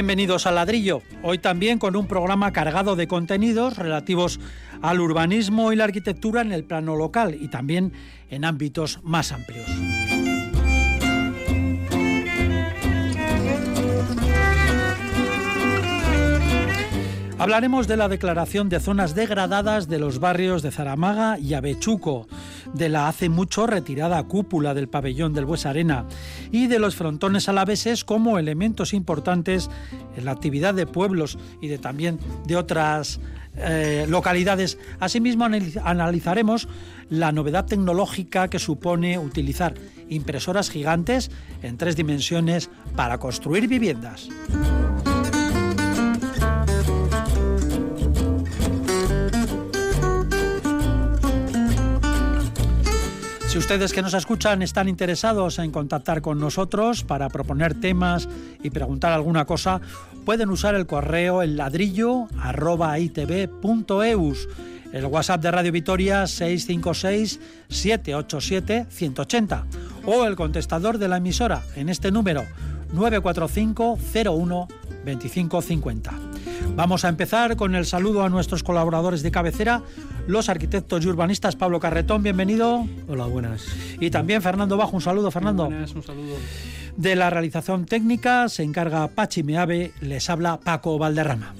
Bienvenidos al ladrillo, hoy también con un programa cargado de contenidos relativos al urbanismo y la arquitectura en el plano local y también en ámbitos más amplios. Hablaremos de la declaración de zonas degradadas de los barrios de Zaramaga y Avechuco, de la hace mucho retirada cúpula del pabellón del Bues Arena y de los frontones alaveses como elementos importantes en la actividad de pueblos y de también de otras eh, localidades. Asimismo, analizaremos la novedad tecnológica que supone utilizar impresoras gigantes en tres dimensiones para construir viviendas. Si ustedes que nos escuchan están interesados en contactar con nosotros para proponer temas y preguntar alguna cosa, pueden usar el correo el ladrillo el WhatsApp de Radio Vitoria 656-787-180 o el contestador de la emisora en este número 945 01 2550. Vamos a empezar con el saludo a nuestros colaboradores de cabecera, los arquitectos y urbanistas. Pablo Carretón, bienvenido. Hola, buenas. Y también Fernando Bajo, un saludo, Fernando. Buenas, un saludo. De la realización técnica se encarga Pachi Meave, les habla Paco Valderrama.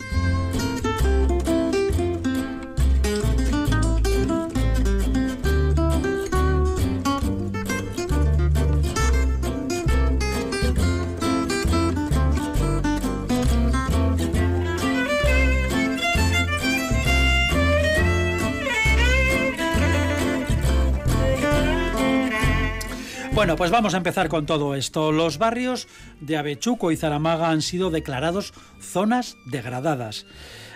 Bueno, pues vamos a empezar con todo esto. Los barrios de Avechuco y Zaramaga han sido declarados zonas degradadas.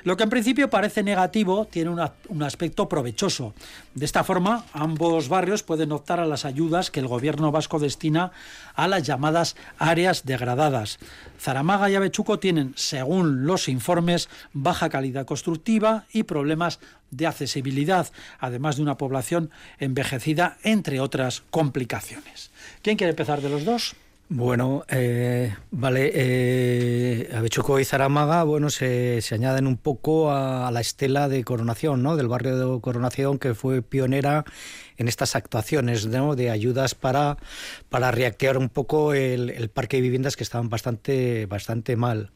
Lo que en principio parece negativo tiene un aspecto provechoso. De esta forma, ambos barrios pueden optar a las ayudas que el gobierno vasco destina a las llamadas áreas degradadas. Zaramaga y Avechuco tienen, según los informes, baja calidad constructiva y problemas de accesibilidad, además de una población envejecida, entre otras complicaciones. ¿Quién quiere empezar de los dos? Bueno, eh, vale, eh, Avechuco y Zaramaga, bueno, se, añaden un poco a, la estela de Coronación, ¿no? Del barrio de Coronación, que fue pionera en estas actuaciones, ¿no? De ayudas para, para reactivar un poco el, el parque de viviendas que estaban bastante, bastante mal.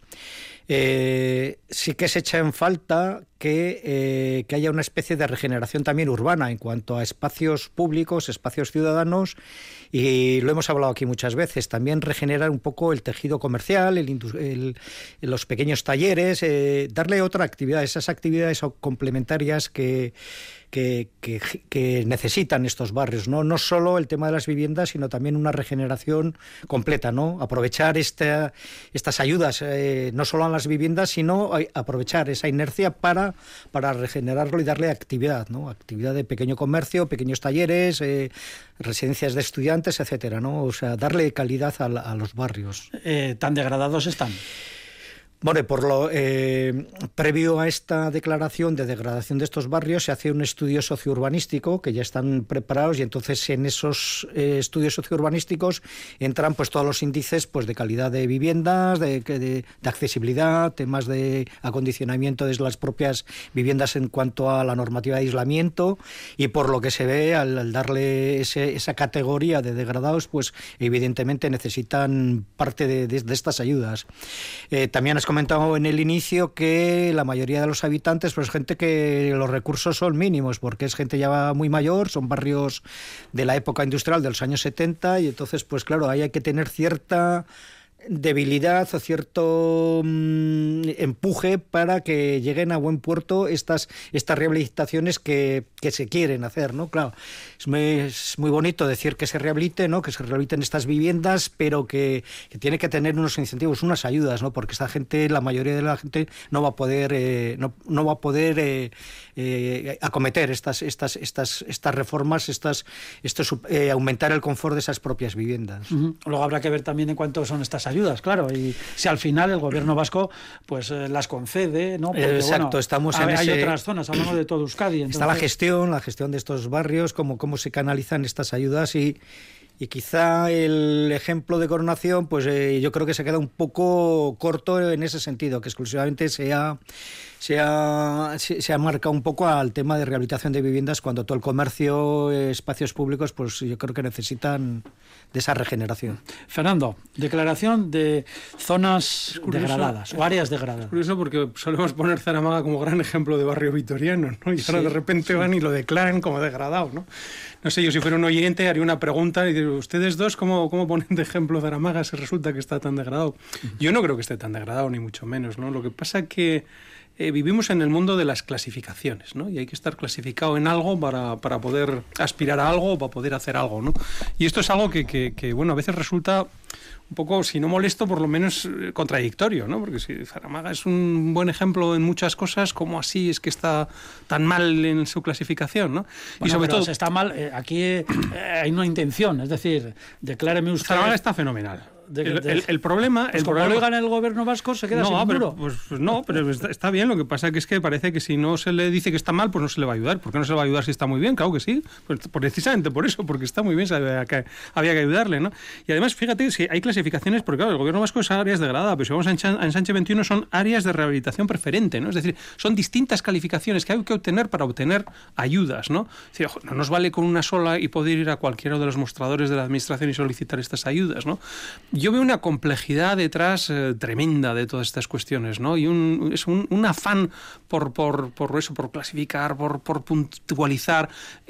Eh, sí que se echa en falta eh, que, haya una especie de regeneración también urbana en cuanto a espacios públicos, espacios ciudadanos, y lo hemos hablado aquí muchas veces, también regenerar un poco el tejido comercial, el, los pequeños talleres, eh, darle otra actividad, esas actividades complementarias que que, necesitan estos barrios, ¿no? No solo el tema de las viviendas, sino también una regeneración completa, ¿no? Aprovechar esta, estas ayudas, eh, no solo a las viviendas, sino aprovechar esa inercia para, para regenerarlo y darle actividad, ¿no? Actividad de pequeño comercio, pequeños talleres, eh, residencias de estudiantes, etcétera, ¿no? O sea, darle calidad a, los barrios. Eh, ¿Tan degradados están? Bueno, por lo eh, previo a esta declaración de degradación de estos barrios se hace un estudio sociourbanístico que ya están preparados y entonces en esos eh, estudios sociourbanísticos entran pues todos los índices pues de calidad de viviendas, de, de, accesibilidad, temas de acondicionamiento de las propias viviendas en cuanto a la normativa de aislamiento y por lo que se ve al, darle esa categoría de degradados pues evidentemente necesitan parte de, estas ayudas. Eh, también es comentado en el inicio que la mayoría de los habitantes, pues gente que los recursos son mínimos, porque es gente ya muy mayor, son barrios de la época industrial de los años 70 y entonces, pues claro, ahí hay que tener cierta debilidad o cierto mm, empuje para que lleguen a buen puerto estas, estas rehabilitaciones que, que se quieren hacer, ¿no? Claro, es muy, bonito decir que se rehabilite, ¿no? Que se rehabiliten estas viviendas, pero que, que, tiene que tener unos incentivos, unas ayudas, ¿no? Porque esta gente, la mayoría de la gente, no va a poder, eh, no, no, va a poder eh, eh, acometer estas, estas, estas, estas reformas, estas, estos, aumentar el confort de esas propias viviendas. Luego habrá que ver también en cuánto son estas ayudas, claro, y si al final el gobierno vasco pues eh, las concede, ¿no? Porque, Exacto, bueno, estamos en hay ese... otras zonas, hablamos de todo Euskadi. Entonces... Está la gestión, la gestión de estos barrios, cómo, cómo se canalizan estas ayudas y y quizá el ejemplo de coronación, pues eh, yo creo que se queda un poco corto en ese sentido, que exclusivamente se ha, se ha, se ha marcado un poco al tema de rehabilitación de viviendas cuando todo el comercio, espacios públicos, pues yo creo que necesitan de esa regeneración. Fernando, declaración de zonas degradadas o áreas degradadas. Es curioso porque solemos poner Zaramaga como gran ejemplo de barrio vitoriano, ¿no? Y ahora sí, de repente van y lo declaran como degradado, ¿no? No sé, yo si fuera un oyente haría una pregunta y diría, ¿ustedes dos cómo, cómo ponen de ejemplo Zaramaga si resulta que está tan degradado? Yo no creo que esté tan degradado, ni mucho menos, ¿no? Lo que pasa que eh, vivimos en el mundo de las clasificaciones, ¿no? Y hay que estar clasificado en algo para, para poder aspirar a algo o para poder hacer algo, ¿no? Y esto es algo que, que, que, bueno, a veces resulta un poco, si no molesto, por lo menos eh, contradictorio, ¿no? Porque si Zaramaga es un buen ejemplo en muchas cosas, ¿cómo así es que está tan mal en su clasificación, no? Bueno, y sobre todo... Si está mal, eh, aquí eh, hay una intención, es decir, decláreme usted... Zaramaga está fenomenal. De, el, de, el, el, problema. Pues el como problema... no gana el gobierno vasco, se queda no, sin pero. Pues, pues, no, pero está, está, bien. Lo que pasa que es que parece que si no se le dice que está mal, pues no se le va a ayudar. ¿Por qué no se le va a ayudar si está muy bien? Claro que sí. Pues, precisamente por eso, porque está muy bien, había que, había que ayudarle, ¿no? Y además, fíjate, si hay clasificaciones, porque claro, el gobierno vasco es áreas degradadas, pero si vamos a Ensanche, a Ensanche 21 son áreas de rehabilitación preferente, ¿no? Es decir, son distintas calificaciones que hay que obtener para obtener ayudas, ¿no? Es decir, ojo, no nos vale con una sola y poder ir a cualquiera de los mostradores de la administración y solicitar estas ayudas, ¿no? Yo veo una complejidad detrás eh, tremenda de todas estas cuestiones, ¿no? Y un, es un, un afán por, por, por, eso, por clasificar, por, por puntualizar,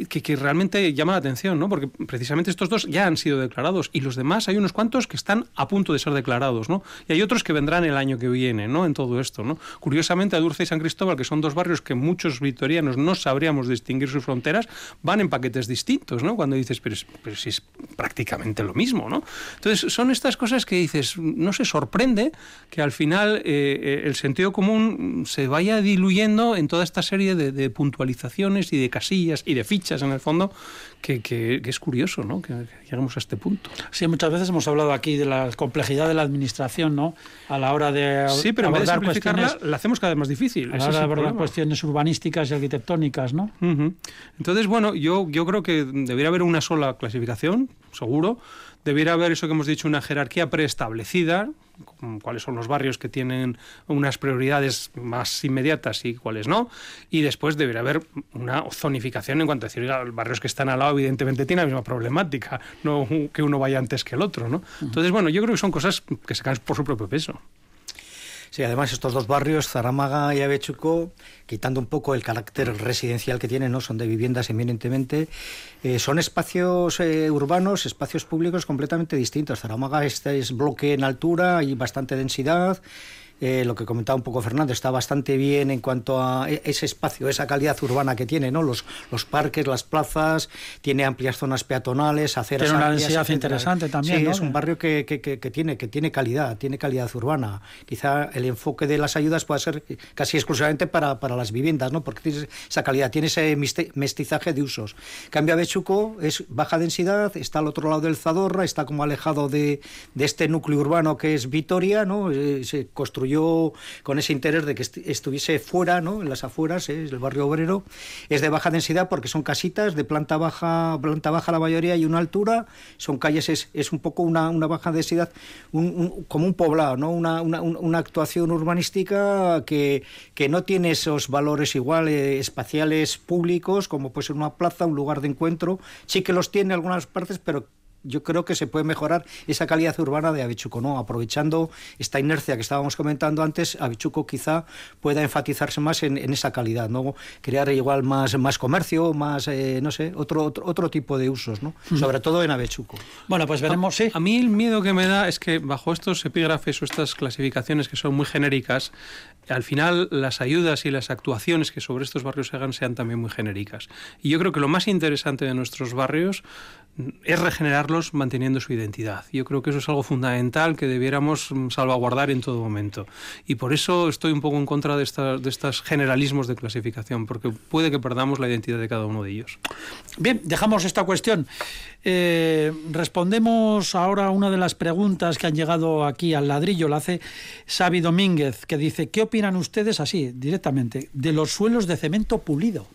que, que, realmente llama la atención, ¿no? Porque precisamente estos dos ya han sido declarados y los demás hay unos cuantos que están a punto de ser declarados, ¿no? Y hay otros que vendrán el año que viene, ¿no? En todo esto, ¿no? Curiosamente, Adurza y San Cristóbal, que son dos barrios que muchos vitorianos no sabríamos distinguir sus fronteras, van en paquetes distintos, ¿no? Cuando dices, pero, pero si es prácticamente lo mismo, ¿no? Entonces, son estas cosas que dices, no se sorprende que al final eh, el sentido común se vaya diluyendo en toda esta serie de, de, puntualizaciones y de casillas y de fichas en el fondo que, que, que es curioso ¿no? que, lleguemos a este punto. Sí, muchas veces hemos hablado aquí de la complejidad de la administración ¿no? a la hora de Sí, pero en vez de simplificarla la hacemos cada vez más difícil. A la hora de abordar cuestiones urbanísticas y arquitectónicas, ¿no? Uh -huh. Entonces, bueno, yo, yo creo que debería haber una sola clasificación, seguro, debiera haber eso que hemos dicho, una jerarquía preestablecida, cuáles son los barrios que tienen unas prioridades más inmediatas y cuáles no, y después debería haber una zonificación en cuanto a decir, los barrios que están al lado evidentemente tienen la misma problemática, no que uno vaya antes que el otro, ¿no? Entonces, bueno, yo creo que son cosas que se caen por su propio peso. Sí, además estos dos barrios, Zaramaga y Avechuco, quitando un poco el carácter residencial que tienen, no son de viviendas eminentemente, eh, son espacios eh, urbanos, espacios públicos completamente distintos. Zaramaga este es bloque en altura y bastante densidad. Eh, lo que comentaba un poco Fernando, está bastante bien en cuanto a ese espacio, esa calidad urbana que tiene, ¿no? Los, los parques, las plazas, tiene amplias zonas peatonales, aceras Tiene una densidad interesante también, Sí, ¿no? es un barrio que, que, que, que, tiene, que tiene calidad, tiene calidad urbana. Quizá el enfoque de las ayudas pueda ser casi exclusivamente para, para las viviendas, ¿no? Porque tiene esa calidad, tiene ese mestizaje de usos. Cambio Bechuco es baja densidad, está al otro lado del Zadorra, está como alejado de, de este núcleo urbano que es Vitoria, ¿no? Eh, se construyó con ese interés de que estuviese fuera, ¿no? en las afueras, ¿eh? el barrio obrero, es de baja densidad porque son casitas de planta baja, planta baja la mayoría y una altura, son calles, es, es un poco una, una baja densidad, como un poblado, ¿no? una, una, una actuación urbanística que, que, no tiene esos valores iguales espaciales públicos, como puede ser una plaza, un lugar de encuentro, sí que los tiene en algunas partes, pero yo creo que se puede mejorar esa calidad urbana de Avechuco, ¿no? Aprovechando esta inercia que estábamos comentando antes, Avechuco quizá pueda enfatizarse más en, esa calidad, ¿no? Crear igual más, más comercio, más, eh, no sé, otro, otro, otro, tipo de usos, ¿no? Sobre todo en Avechuco. Bueno, pues veremos, sí. A mí el miedo que me da es que bajo estos epígrafes o estas clasificaciones que son muy genéricas, al final las ayudas y las actuaciones que sobre estos barrios se hagan sean también muy genéricas. Y yo creo que lo más interesante de nuestros barrios es regenerarlos manteniendo su identidad. Yo creo que eso es algo fundamental que debiéramos mm, salvaguardar en todo momento. Y por eso estoy un poco en contra de, de estos generalismos de clasificación, porque puede que perdamos la identidad de cada uno de ellos. Bien, dejamos esta cuestión. Eh, respondemos ahora a una de las preguntas que han llegado aquí al ladrillo. La hace Xavi Domínguez, que dice, ¿qué opinan ustedes así, directamente, de los suelos de cemento pulido?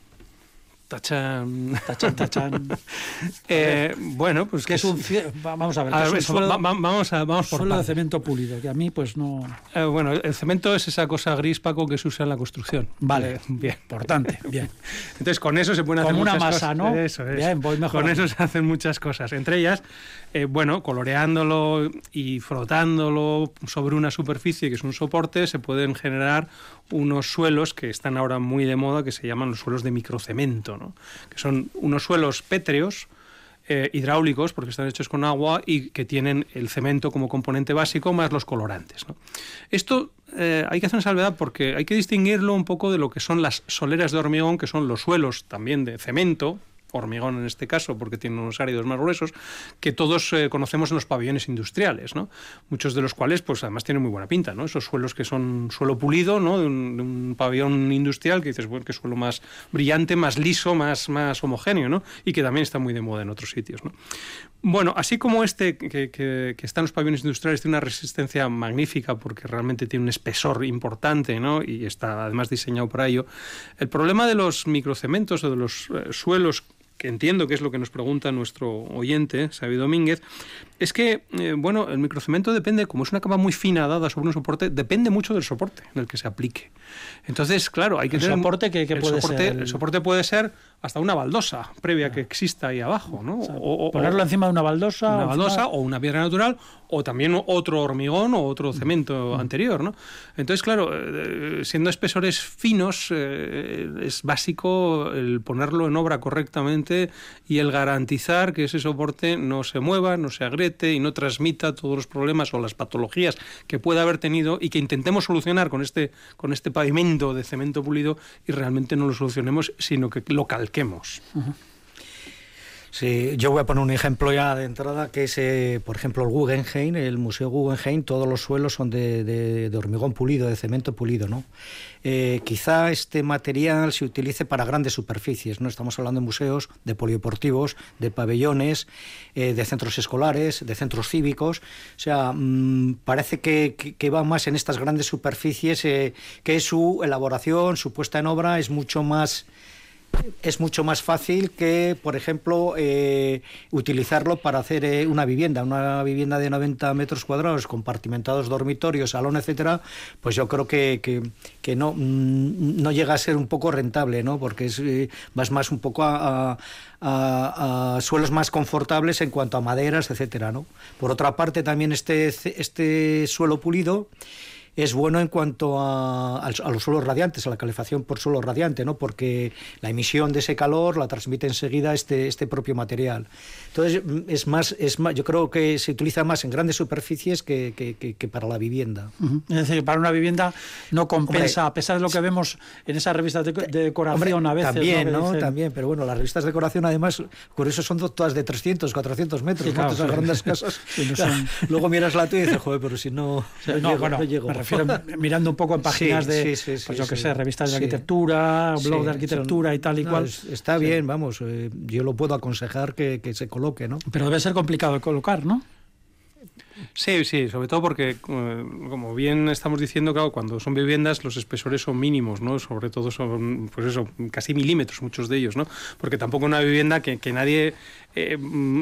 Tachan. Tachan, tachan. eh, bueno, pues que es un vamos a ver, a ver es suelo, vamos a vamos por suelo de cemento pulido, que a mí pues no eh, bueno, el cemento es esa cosa gris Paco que se usa en la construcción. Vale, eh, bien, importante, bien. Entonces con eso se pueden hacer Como una masa, ¿no? Eso es. Bien, voy con eso se hacen muchas cosas, entre ellas eh, bueno, coloreándolo y frotándolo sobre una superficie que es un soporte, se pueden generar unos suelos que están ahora muy de moda, que se llaman los suelos de microcemento, que son unos suelos pétreos, eh, hidráulicos, porque están hechos con agua y que tienen el cemento como componente básico más los colorantes. Esto eh, hay que hacer una salvedad porque hay que distinguirlo un poco de lo que son las soleras de hormigón, que son los suelos también de cemento, hormigón en este caso, porque tiene unos áridos más gruesos, que todos eh, conocemos en los pabellones industriales, ¿no? Muchos de los cuales, pues además tienen muy buena pinta, ¿no? Esos suelos que son suelo pulido, ¿no? De un, pabellón industrial, que dices, bueno, que suelo más brillante, más liso, más, más homogéneo, ¿no? Y que también está muy de moda en otros sitios, ¿no? Bueno, así como este que, que, está en los pabellones industriales tiene una resistencia magnífica porque realmente tiene un espesor importante, ¿no? Y está además diseñado para ello. El problema de los microcementos o de los eh, suelos que entiendo que es lo que nos pregunta nuestro oyente, Xavi Domínguez, es que, eh, bueno, el microcemento depende, como es una capa muy fina dada sobre un soporte, depende mucho del soporte en el que se aplique. Entonces, claro, hay que ¿El tener... Soporte que, puede soporte, ser el... soporte puede ser hasta una baldosa previa que exista ahí abajo, ¿no? O, ponerlo encima de una baldosa. Una baldosa o una piedra natural o también otro hormigón o otro cemento anterior, ¿no? Entonces, claro, eh, siendo espesores finos, eh, es básico el ponerlo en obra correctamente y el garantizar que ese soporte no se mueva, no se agriete y no transmita todos los problemas o las patologías que pueda haber tenido y que intentemos solucionar con este, con este pavimento de cemento pulido y realmente no lo solucionemos, sino que lo calquemos Sí, yo voy a poner un ejemplo ya de entrada, que es, eh, por ejemplo, el Guggenheim, el Museo Guggenheim, todos los suelos son de, hormigón pulido, de cemento pulido, ¿no? Eh, quizá este material se utilice para grandes superficies, ¿no? Estamos hablando de museos, de polideportivos, de pabellones, eh, de centros escolares, de centros cívicos, o sea, mm, parece que, que, va más en estas grandes superficies, que su elaboración, su puesta en obra es mucho más es mucho más fácil que, por ejemplo, eh, utilizarlo para hacer eh, una vivienda, una vivienda de 90 metros cuadrados, compartimentados, dormitorios, salón, etcétera, pues yo creo que, que, no, mm, no llega a ser un poco rentable, ¿no? Porque es, eh, vas más un poco a, a, suelos más confortables en cuanto a maderas, etcétera, ¿no? Por otra parte, también este, este suelo pulido es bueno en cuanto a, los suelos radiantes, a la calefacción por suelo radiante, ¿no? porque la emisión de ese calor la transmite enseguida este, este propio material. Entonces, es más, es más, yo creo que se utiliza más en grandes superficies que, que, para la vivienda. Es decir, para una vivienda no compensa, a pesar de lo que vemos en esas revistas de, decoración a veces. También, ¿no? También, pero bueno, las revistas de decoración además, por eso son todas de 300, 400 metros, sí, esas grandes casas. Luego miras la tuya y dices, joder, pero si no, no, no llego mirando un poco en páginas de, pues yo que sé, revistas de arquitectura, blog de arquitectura y tal y cual. está bien, vamos, eh, yo lo puedo aconsejar que, que se coloque, ¿no? Pero debe ser complicado de colocar, ¿no? Sí, sí, sobre todo porque, eh, como bien estamos diciendo, claro, cuando son viviendas los espesores son mínimos, ¿no? Sobre todo son, pues eso, casi milímetros muchos de ellos, ¿no? Porque tampoco una vivienda que, que nadie eh,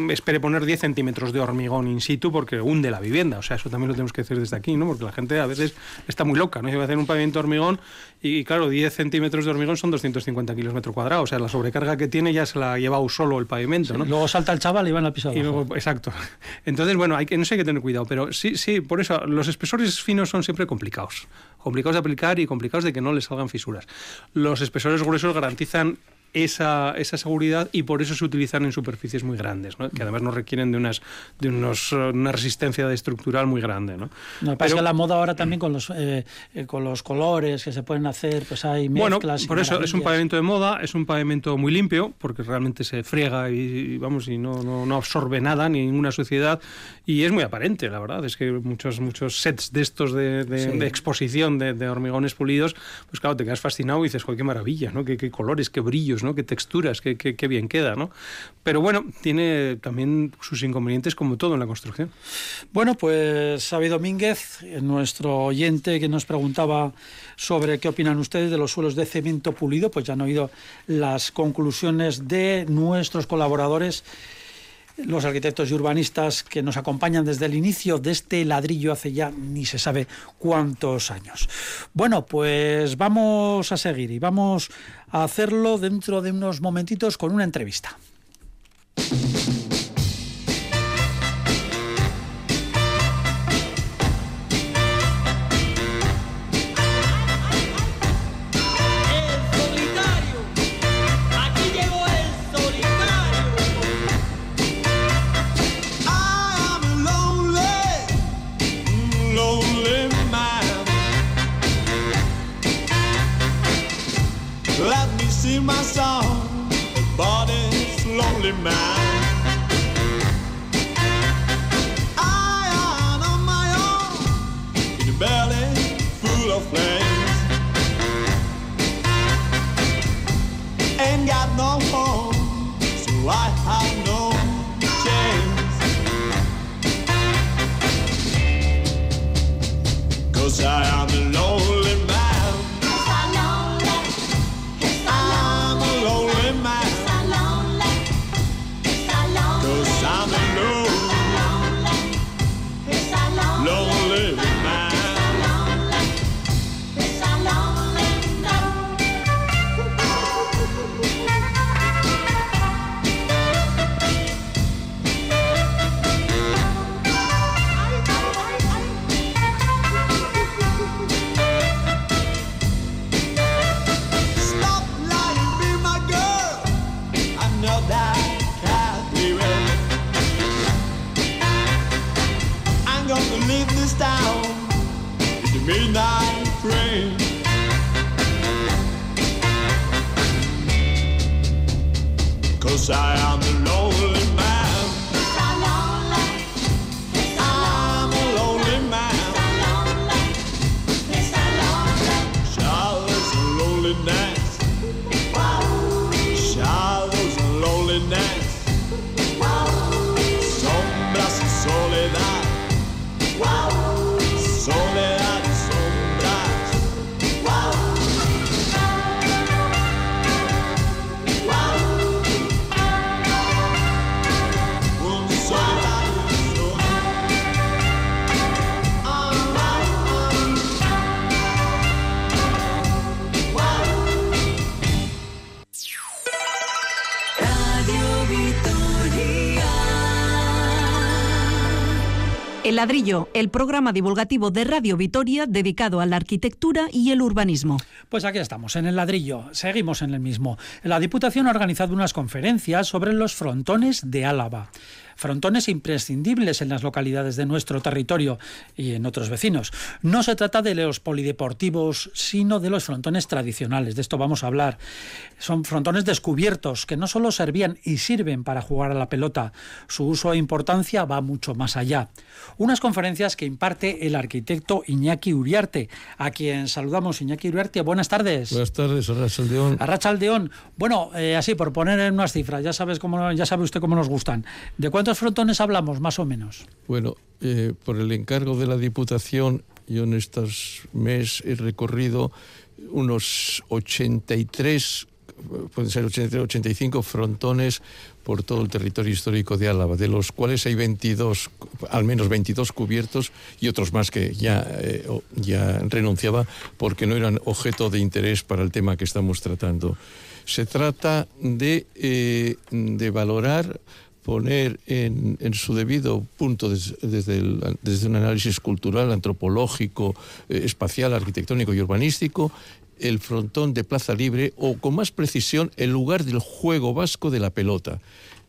espere poner 10 centímetros de hormigón in situ porque hunde la vivienda. O sea, eso también lo tenemos que decir desde aquí, ¿no? Porque la gente a veces está muy loca, ¿no? Se va a hacer un pavimento de hormigón y, claro, 10 centímetros de hormigón son 250 kilos metro cuadrado. O sea, la sobrecarga que tiene ya se la ha llevado solo el pavimento, ¿no? luego salta el chaval y van al piso y luego, Exacto. Entonces, bueno, hay que, no sé, hay que tener cuidado. Pero sí, sí, por eso los espesores finos son siempre complicados. Complicados de aplicar y complicados de que no les salgan fisuras. Los espesores gruesos garantizan esa, esa seguridad y por eso se utilizan en superficies muy grandes, ¿no? que además no requieren de, unas, de unos, una resistencia estructural muy grande. ¿no? no pasa que la moda ahora también con los, eh, eh, con los colores que se pueden hacer, pues hay mezclas. Bueno, por eso es un pavimento de moda, es un pavimento muy limpio, porque realmente se friega y, vamos, y no, no, no, absorbe nada, ni ninguna suciedad, y es muy aparente, la verdad. Es que muchos, muchos sets de estos de, de, exposición de, de, hormigones pulidos, pues claro, te quedas fascinado y dices, joder, qué maravilla, ¿no? qué, qué colores, qué brillos ¿no? Qué texturas, qué, bien queda, ¿no? Pero bueno, tiene también sus inconvenientes como todo en la construcción. Bueno, pues Xavi Domínguez, nuestro oyente que nos preguntaba sobre qué opinan ustedes de los suelos de cemento pulido, pues ya han oído las conclusiones de nuestros colaboradores los arquitectos y urbanistas que nos acompañan desde el inicio de este ladrillo hace ya ni se sabe cuántos años. Bueno, pues vamos a seguir y vamos a hacerlo dentro de unos momentitos con una entrevista. cause I am El ladrillo, el programa divulgativo de Radio Vitoria dedicado a la arquitectura y el urbanismo. Pues aquí estamos, en el ladrillo, seguimos en el mismo. La Diputación ha organizado unas conferencias sobre los frontones de Álava frontones imprescindibles en las localidades de nuestro territorio y en otros vecinos. No se trata de los polideportivos, sino de los frontones tradicionales. De esto vamos a hablar. Son frontones descubiertos que no solo servían y sirven para jugar a la pelota, su uso e importancia va mucho más allá. Unas conferencias que imparte el arquitecto Iñaki Uriarte, a quien saludamos. Iñaki Uriarte, buenas tardes. Buenas tardes, Arrachaldeón. Arrachaldeón. Bueno, eh, así por poner en unas cifras, ya sabes cómo, ya sabe usted cómo nos gustan. ¿De cuántos frontones hablamos, más o menos? Bueno, eh, por el encargo de la Diputación, yo en estos meses he recorrido unos 83, pueden ser 83, 85 frontones por todo el territorio histórico de Álava, de los cuales hay 22, al menos 22 cubiertos y otros más que ya, eh, ya renunciaba porque no eran objeto de interés para el tema que estamos tratando. Se trata de, eh, de valorar poner en, en, su debido punto des, desde, el, desde, un análisis cultural, antropológico, eh, espacial, arquitectónico y urbanístico, el frontón de Plaza Libre o, con más precisión, el lugar del juego vasco de la pelota.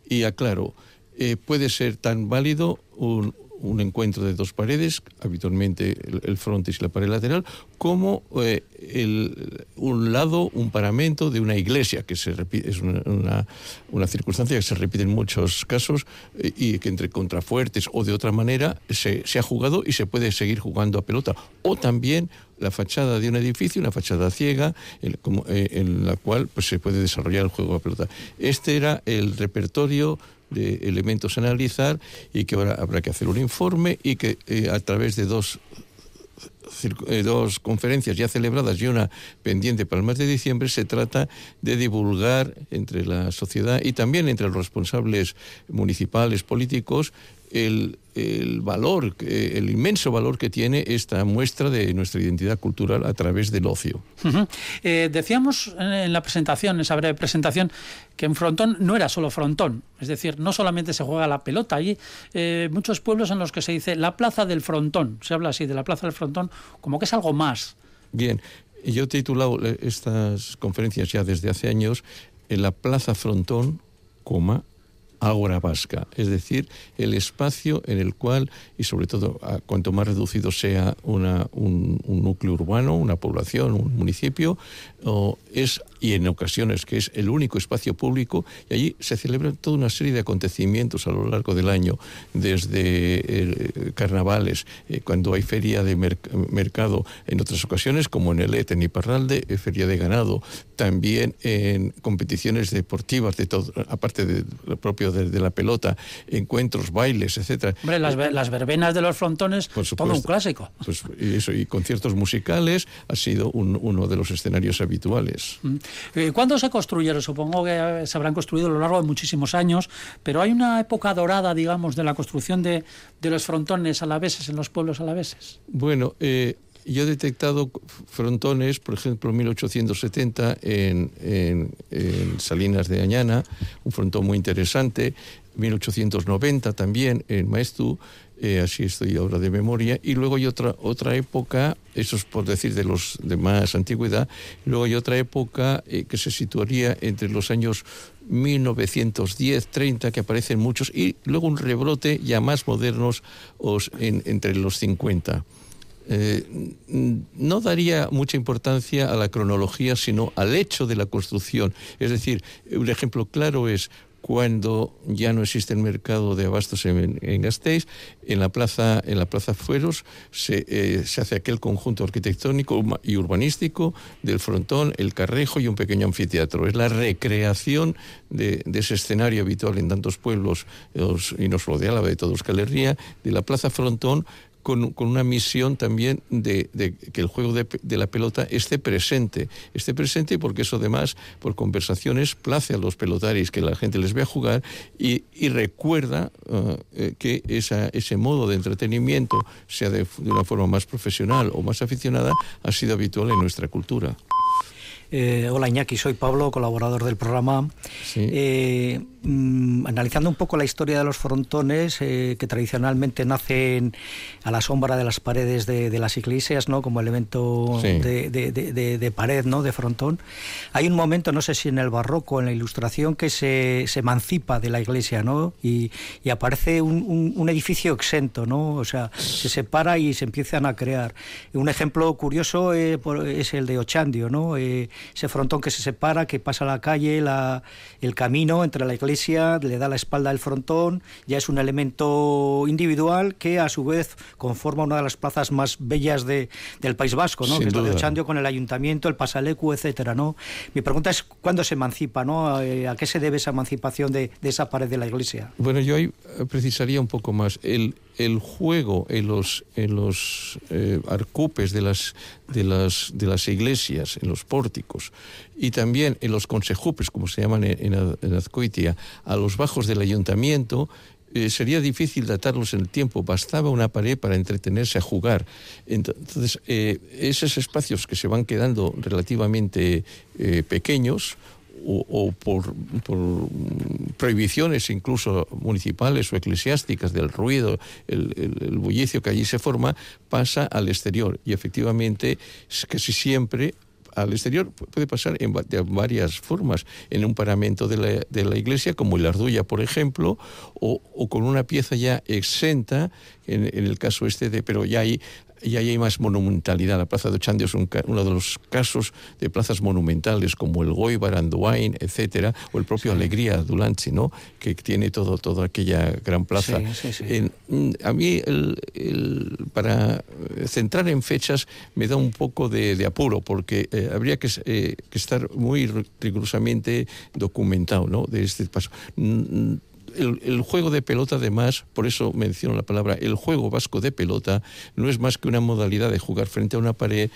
Y aclaro, eh, puede ser tan válido un, un encuentro de dos paredes, habitualmente el, frontis y la pared lateral, como eh, el, un lado, un paramento de una iglesia, que se repite, es una, una, una circunstancia que se repite en muchos casos eh, y que entre contrafuertes o de otra manera se, se ha jugado y se puede seguir jugando a pelota. O también la fachada de un edificio, una fachada ciega, en, como, eh, en la cual pues, se puede desarrollar el juego a pelota. Este era el repertorio de elementos a analizar y que ahora habrá que hacer un informe y que eh, a través de dos eh, dos conferencias ya celebradas y una pendiente para el mes de diciembre, se trata de divulgar entre la sociedad y también entre los responsables municipales, políticos, el, el, valor, el inmenso valor que tiene esta muestra de nuestra identidad cultural a través del ocio. Uh -huh. eh, decíamos en la presentación, en esa breve presentación, que en Frontón no era solo Frontón, es decir, no solamente se juega la pelota, hay eh, muchos pueblos en los que se dice la plaza del Frontón, se habla así de la plaza del Frontón, como que es algo más. Bien, yo he titulado estas conferencias ya desde hace años en la plaza Frontón, coma, Ágora Vasca, es decir, el espacio en el cual, y sobre todo cuanto más reducido sea un, núcleo urbano, una población, un municipio, es, y en ocasiones que es el único espacio público, y allí se celebran toda una serie de acontecimientos a lo largo del año, desde eh, carnavales, eh, cuando hay feria de merc mercado en otras ocasiones, como en el ET en Iparralde, eh, feria de ganado, también en competiciones deportivas, de todo, aparte de lo propio de, la pelota, encuentros, bailes, etcétera. Hombre, las, las verbenas de los frontones, Por supuesto, todo un clásico. Pues, y, eso, y conciertos musicales ha sido un, uno de los escenarios habituales. ¿Cuándo se construyeron? Supongo que se habrán construido a lo largo de muchísimos años, pero hay una época dorada, digamos, de la construcción de, de los frontones alaveses en los pueblos alaveses. Bueno, eh, yo he detectado frontones, por ejemplo, en 1870 en, en, en, Salinas de Añana, un frontón muy interesante, 1890 también en Maestú, eh, así estoy ahora de memoria, y luego hay otra, otra época, eso es por decir de los de más antigüedad, luego hay otra época eh, que se situaría entre los años 1910, 30, que aparecen muchos, y luego un rebrote ya más modernos os, en, entre los 50. Eh, no daría mucha importancia a la cronología, sino al hecho de la construcción. Es decir, un ejemplo claro es cuando ya no existe el mercado de abastos en, en Gasteiz, en la plaza, en la plaza Fueros se, eh, hace aquel conjunto arquitectónico y urbanístico del frontón, el carrejo y un pequeño anfiteatro. Es la recreación de, ese escenario habitual en tantos pueblos, los, y no solo de Álava, de toda Euskal Herria, de la plaza Frontón, con, con, una misión también de, de que el juego de, de, la pelota esté presente. Esté presente porque eso además, por conversaciones, place a los pelotaris que la gente les vea jugar y, y recuerda uh, que esa, ese modo de entretenimiento, sea de, de una forma más profesional o más aficionada, ha sido habitual en nuestra cultura. Eh, hola Iñaki, soy Pablo, colaborador del programa. Sí. Eh, mmm, analizando un poco la historia de los frontones, eh, que tradicionalmente nacen a la sombra de las paredes de, de las iglesias, ¿no? como elemento sí. de, de, de, pared, ¿no? de frontón, hay un momento, no sé si en el barroco, en la ilustración, que se, se emancipa de la iglesia ¿no? y, y aparece un, un, un, edificio exento, ¿no? o sea, se separa y se empiezan a crear. Un ejemplo curioso eh, es el de Ochandio, ¿no? Eh, ese frontón que se separa, que pasa la calle, la, el camino entre la iglesia, le da la espalda al frontón, ya es un elemento individual que a su vez conforma una de las plazas más bellas de, del País Vasco, ¿no? que es la de Ochandio con el ayuntamiento, el Pasalecu, etcétera, ¿no? Mi pregunta es ¿cuándo se emancipa, no? Eh, ¿A qué se debe esa emancipación de, de esa pared de la iglesia? Bueno, yo ahí precisaría un poco más. El, el juego en los, en los eh, arcupes de las, de, las, de las iglesias, en los pórticos, y también en los consejupes, como se llaman en, en Azcoitia, a los bajos del ayuntamiento, eh, sería difícil datarlos en el tiempo, bastaba una pared para entretenerse a jugar. Entonces, eh, esos espacios que se van quedando relativamente pequeños, o, por, prohibiciones incluso municipales o eclesiásticas del ruido, el, el, bullicio que allí se forma, pasa al exterior. Y efectivamente, casi siempre al exterior puede pasar en, de varias formas, en un paramento de la, de la iglesia, como el Ardulla, por ejemplo, o, con una pieza ya exenta, en, en, el caso este de, pero ya hay y ahí hay más monumentalidad. La Plaza de Ochandio es uno de los casos de plazas monumentales como el Goibar, Andoain, etcétera, o el propio Alegría Dulanchi, ¿no? que tiene todo, toda aquella gran plaza. Mm, a mí, para centrar en fechas, me da un poco de, apuro, porque eh, habría que, eh, que, estar muy rigurosamente documentado ¿no? de este paso el, juego de pelota, además, por eso menciono la palabra, el juego vasco de pelota no es más que una modalidad de jugar frente a una pared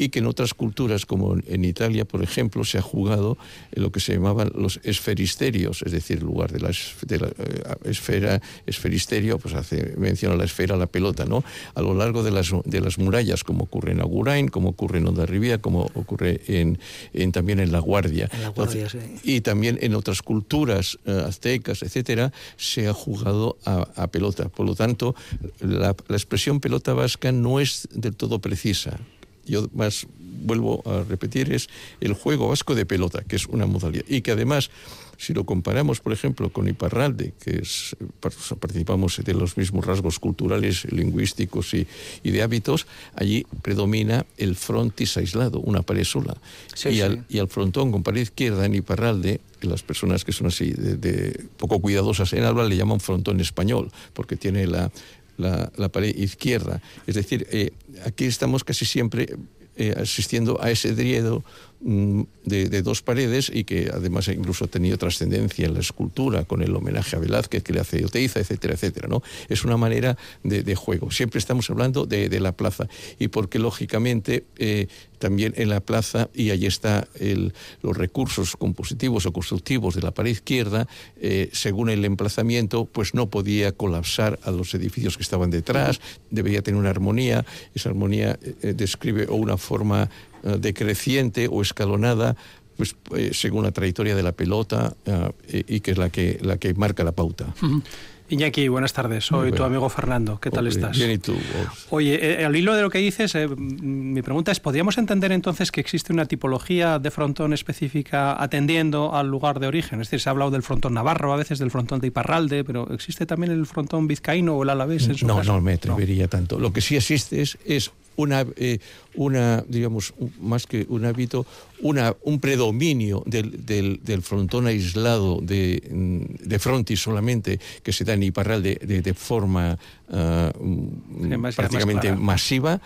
y que en otras culturas, como en Italia, por ejemplo, se ha jugado en lo que se llamaban los esferisterios, es decir, en lugar de la, de la eh, esfera, esferisterio, pues hace mención a la esfera, la pelota, ¿no? A lo largo de las, de las murallas, como ocurre en Agurain, como ocurre en Ondarribia, como ocurre en, en, también en La Guardia. En la Guardia sí. Y también en otras culturas uh, aztecas, etcétera, se ha jugado a, a pelota. Por lo tanto, la, la expresión pelota vasca no es del todo precisa yo más vuelvo a repetir, es el juego vasco de pelota, que es una modalidad. Y que además, si lo comparamos, por ejemplo, con Iparralde, que es, participamos de los mismos rasgos culturales, lingüísticos y, y de hábitos, allí predomina el frontis aislado, una pared sola. Sí, y, sí. Al, y, Al, frontón con pared izquierda en Iparralde, las personas que son así de, de poco cuidadosas en habla le llaman frontón español, porque tiene la, la, pared izquierda. Es decir, eh, aquí estamos casi siempre eh, asistiendo a ese driedo de, de, dos paredes y que además incluso ha tenido trascendencia en la escultura con el homenaje a Velázquez que le hace Oteiza, etcétera, etcétera. ¿no? Es una manera de, juego. Siempre estamos hablando de, la plaza y porque lógicamente eh, también en la plaza y allí está el, los recursos compositivos o constructivos de la pared izquierda, eh, según el emplazamiento, pues no podía colapsar a los edificios que estaban detrás, debería tener una armonía, esa armonía eh, describe o una forma decreciente o escalonada pues eh, según la trayectoria de la pelota uh, y, que es la que la que marca la pauta. Iñaki, buenas tardes. Soy tu amigo Fernando. ¿Qué tal estás? Bien, ¿y tú? Vos? Oye, eh, al hilo de lo que dices, eh, mi pregunta es, ¿podríamos entender entonces que existe una tipología de frontón específica atendiendo al lugar de origen? Es decir, se ha hablado del frontón navarro, a veces del frontón de Iparralde, pero ¿existe también el frontón vizcaíno o el alavés en su no, caso? no me atrevería tanto. Lo que sí existe es, es una, eh, una, digamos, más que un hábito, una, un predominio del, del, del frontón aislado de, mm, de frontis solamente, que se da en Iparralde de, de forma Sí, más- prácticamente más masiva,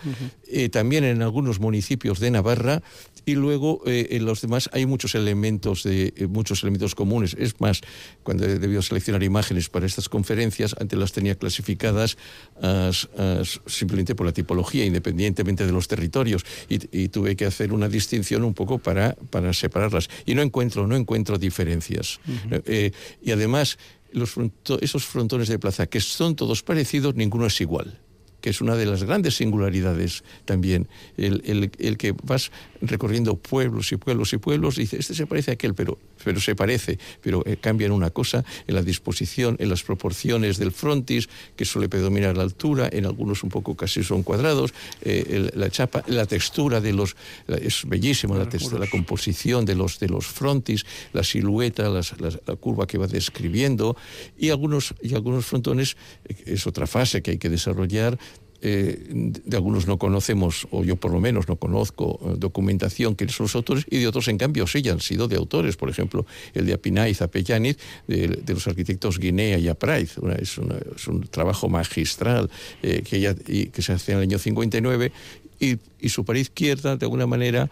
eh, también en algunos municipios de Navarra, y luego eh, en los demás hay muchos elementos de eh, muchos elementos comunes. Es más, cuando he debido seleccionar imágenes para estas conferencias, antes las tenía clasificadas as- as- simplemente por la tipología, independientemente de los territorios, y, y tuve que hacer una distinción un poco para, para separarlas. Y no encuentro, no encuentro diferencias. Eh, y además, los fronto- esos frontones de plaza, que son todos parecidos, ninguno es igual que es una de las grandes singularidades también, el, el, el, que vas recorriendo pueblos y pueblos y pueblos y dices, este se parece a aquel, pero, pero se parece, pero eh, cambia en una cosa, en la disposición, en las proporciones del frontis, que suele predominar la altura, en algunos un poco casi son cuadrados, eh, el, la chapa, la textura de los, la, es bellísima la, textura, la composición de los, de los frontis, la silueta, las, las, la curva que va describiendo, y algunos, y algunos frontones, eh, es otra fase que hay que desarrollar, eh, de algunos no conocemos, o yo por lo menos no conozco eh, documentación que son los autores, y de otros, en cambio, sí han sido de autores. Por ejemplo, el de Apinaiz, Apellaniz, de, de los arquitectos Guinea y Apraiz. Una, es, un trabajo magistral eh, que, se hace en el año 59, y, y su pared izquierda, de alguna manera,